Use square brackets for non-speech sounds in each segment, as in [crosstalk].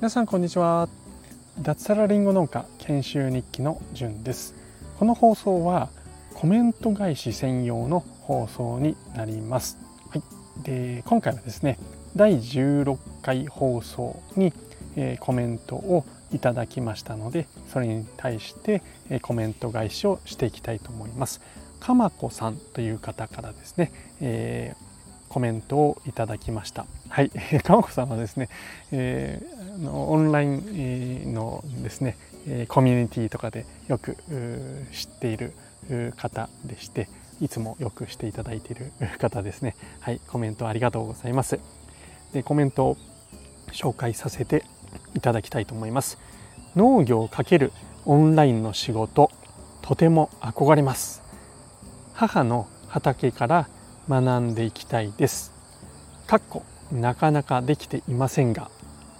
皆さんこんにちは。脱サラリンゴ農家研修日記のじゅんです。この放送はコメント返し専用の放送になります、はい、で今回はですね第16回放送に、えー、コメントをいただきましたのでそれに対して、えー、コメント返しをしていきたいと思います。かまこさんという方からですね、えーコメントをいただきました。はい、[laughs] かまこさんはですね、えー、オンラインのですねコミュニティとかでよく知っている方でしていつもよくしていただいている方ですね。はい。コメントありがとうございます。でコメントを紹介させていただきたいと思います。農業×オンラインの仕事とても憧れます。母の畑から学んでいきたいです。かっこなかなかできていませんが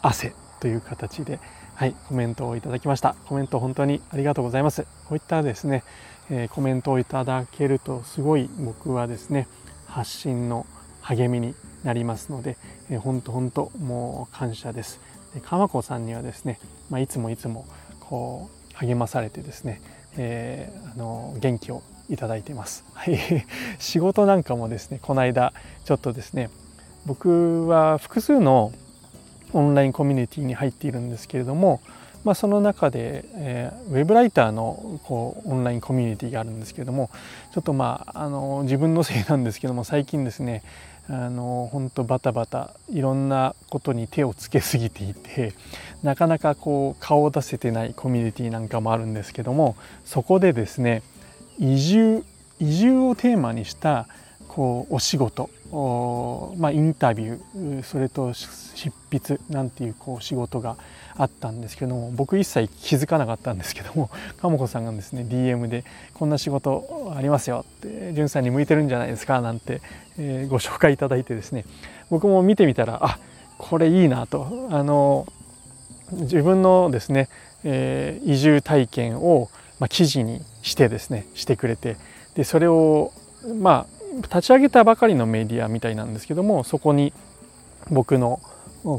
汗という形ではいコメントをいただきました。コメント本当にありがとうございます。こういったですね、えー、コメントをいただけるとすごい僕はですね発信の励みになりますので、えー、本当本当もう感謝です。で鎌子さんにはですね、まあ、いつもいつもこう励まされてですね、えー、あの元気をいただいてます。はい、[laughs] 仕事なんかもですねこの間ちょっとですね僕は複数のオンラインコミュニティに入っているんですけれども、まあ、その中で、えー、ウェブライターのこうオンラインコミュニティがあるんですけれどもちょっとまああの自分のせいなんですけども最近ですねあの本当バタバタいろんなことに手をつけすぎていてなかなかこう顔を出せてないコミュニティなんかもあるんですけどもそこでですね移住移住をテーマにしたこうお仕事。まあ、インタビューそれと執筆なんていうこう仕事があったんですけども僕一切気づかなかったんですけども [laughs] 鴨子さんがですね DM で「こんな仕事ありますよ」って「潤さんに向いてるんじゃないですか」なんて、えー、ご紹介いただいてですね僕も見てみたらあこれいいなと。あの自分のですね、えー、移住体験を、まあ、記事にしてですねしてくれてでそれをまあ立ち上げたばかりのメディアみたいなんですけどもそこに僕の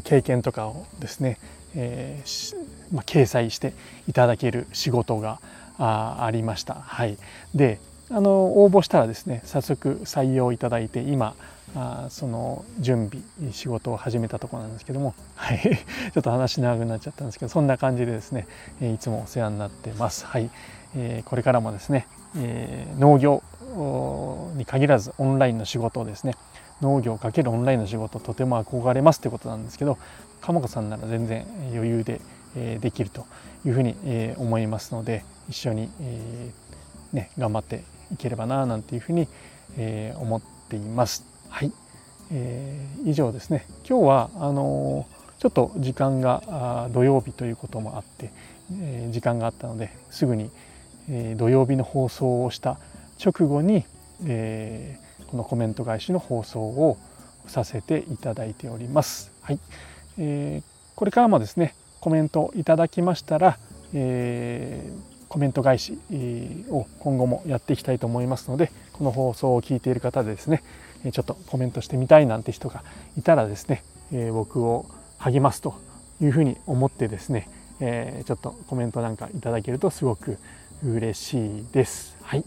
経験とかをですね、えーまあ、掲載していただける仕事があありました。はい、であの応募したらですね早速採用いただいて今あその準備仕事を始めたところなんですけども、はい、[laughs] ちょっと話長くなっちゃったんですけどそんな感じでですねいつもお世話になってます。はい、えー、これからもですね、えー、農業に限らずオンラインの仕事をですね農業かけるオンラインの仕事とても憧れますということなんですけど鎌子さんなら全然余裕でえできるというふうに思いますので一緒にえね頑張っていければななんていうふうに思っています。はい、えー、以上ですね今日はあのちょっと時間が土曜日ということもあって、え時間があったのですぐに、え土曜日の放送をした直後に、えー、このコメント返しの放送をさせていただいております。はいえー、これからもですねコメントいただきましたら、えー、コメント返しを今後もやっていきたいと思いますのでこの放送を聞いている方でですねちょっとコメントしてみたいなんて人がいたらですね僕を励ますというふうに思ってですねちょっとコメントなんかいただけるとすごく嬉しいです。はい。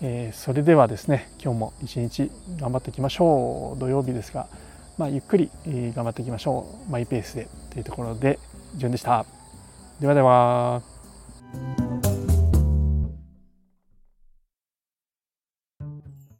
えー、それではですね今日も一日頑張っていきましょう。土曜日ですが、まあ、ゆっくり、頑張っていきましょう。マイペースでというところで順でした。ではでは。